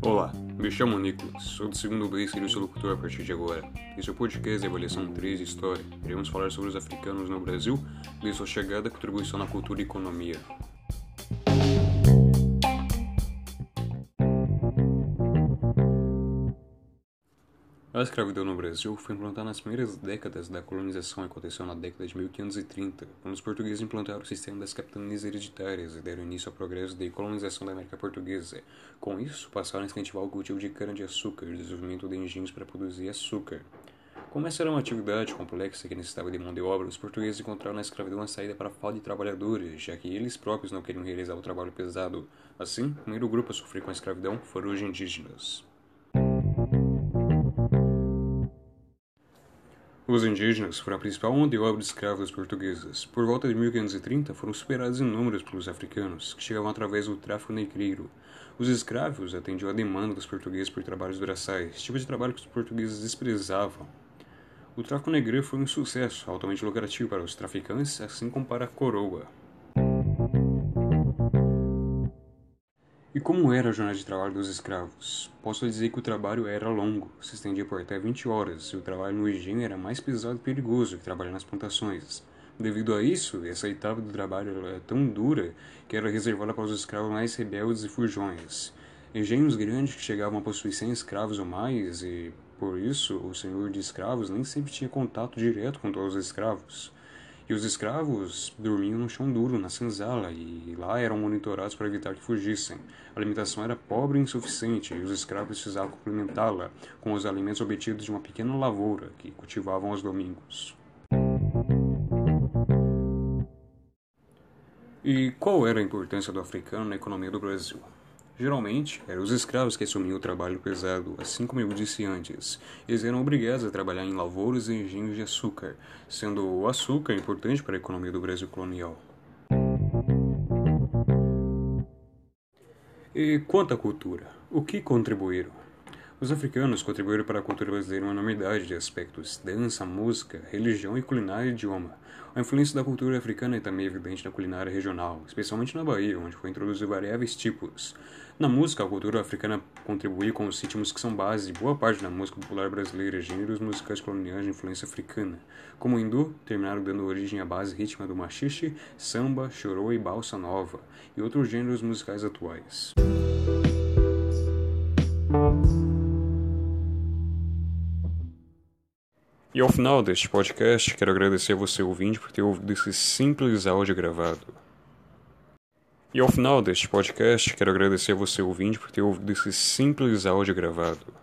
Olá, me chamo Nicolas, sou do segundo B e serei seu locutor a partir de agora. Esse é o podcast de avaliação 3 de História. Iremos falar sobre os africanos no Brasil, desde sua chegada contribuição na cultura e economia. A escravidão no Brasil foi implantada nas primeiras décadas da colonização e aconteceu na década de 1530, quando os portugueses implantaram o sistema das capitanias hereditárias e deram início ao progresso da colonização da América Portuguesa. Com isso, passaram a incentivar o cultivo de cana-de-açúcar e o desenvolvimento de engenhos para produzir açúcar. Como essa era uma atividade complexa que necessitava de mão de obra, os portugueses encontraram na escravidão a saída para a falta de trabalhadores, já que eles próprios não queriam realizar o trabalho pesado. Assim, o primeiro grupo a sofrer com a escravidão foram os indígenas. Os indígenas foram a principal mão de obra de escravos portugueses. Por volta de 1530, foram superados em números pelos africanos, que chegavam através do tráfico negreiro. Os escravos atendiam à demanda dos portugueses por trabalhos braçais, tipo de trabalho que os portugueses desprezavam. O tráfico negreiro foi um sucesso, altamente lucrativo para os traficantes, assim como para a coroa. E como era a jornada de trabalho dos escravos? Posso dizer que o trabalho era longo, se estendia por até 20 horas, e o trabalho no engenho era mais pesado e perigoso que trabalhar nas plantações. Devido a isso, essa etapa do trabalho era tão dura que era reservada para os escravos mais rebeldes e fujões. Engenhos grandes que chegavam a possuir 100 escravos ou mais, e por isso o senhor de escravos nem sempre tinha contato direto com todos os escravos. E os escravos dormiam no chão duro, na senzala, e lá eram monitorados para evitar que fugissem. A alimentação era pobre e insuficiente, e os escravos precisavam complementá-la com os alimentos obtidos de uma pequena lavoura que cultivavam aos domingos. E qual era a importância do africano na economia do Brasil? Geralmente, eram os escravos que assumiam o trabalho pesado, assim como eu disse antes. Eles eram obrigados a trabalhar em lavouras e engenhos de açúcar, sendo o açúcar importante para a economia do Brasil colonial. E quanto à cultura, o que contribuíram? Os africanos contribuíram para a cultura brasileira uma enormidade de aspectos: dança, música, religião e culinária e idioma. A influência da cultura africana é também evidente na culinária regional, especialmente na Bahia, onde foi introduzido variáveis tipos. Na música, a cultura africana contribuiu com os ritmos que são base de boa parte da música popular brasileira, gêneros musicais coloniais de influência africana. Como o hindu, terminaram dando origem à base rítmica do machixe, samba, chorô e balsa nova, e outros gêneros musicais atuais. E ao final deste podcast, quero agradecer a você ouvinte por ter ouvido esse simples áudio gravado. E ao final deste podcast, quero agradecer a você ouvinte por ter ouvido esse simples áudio gravado.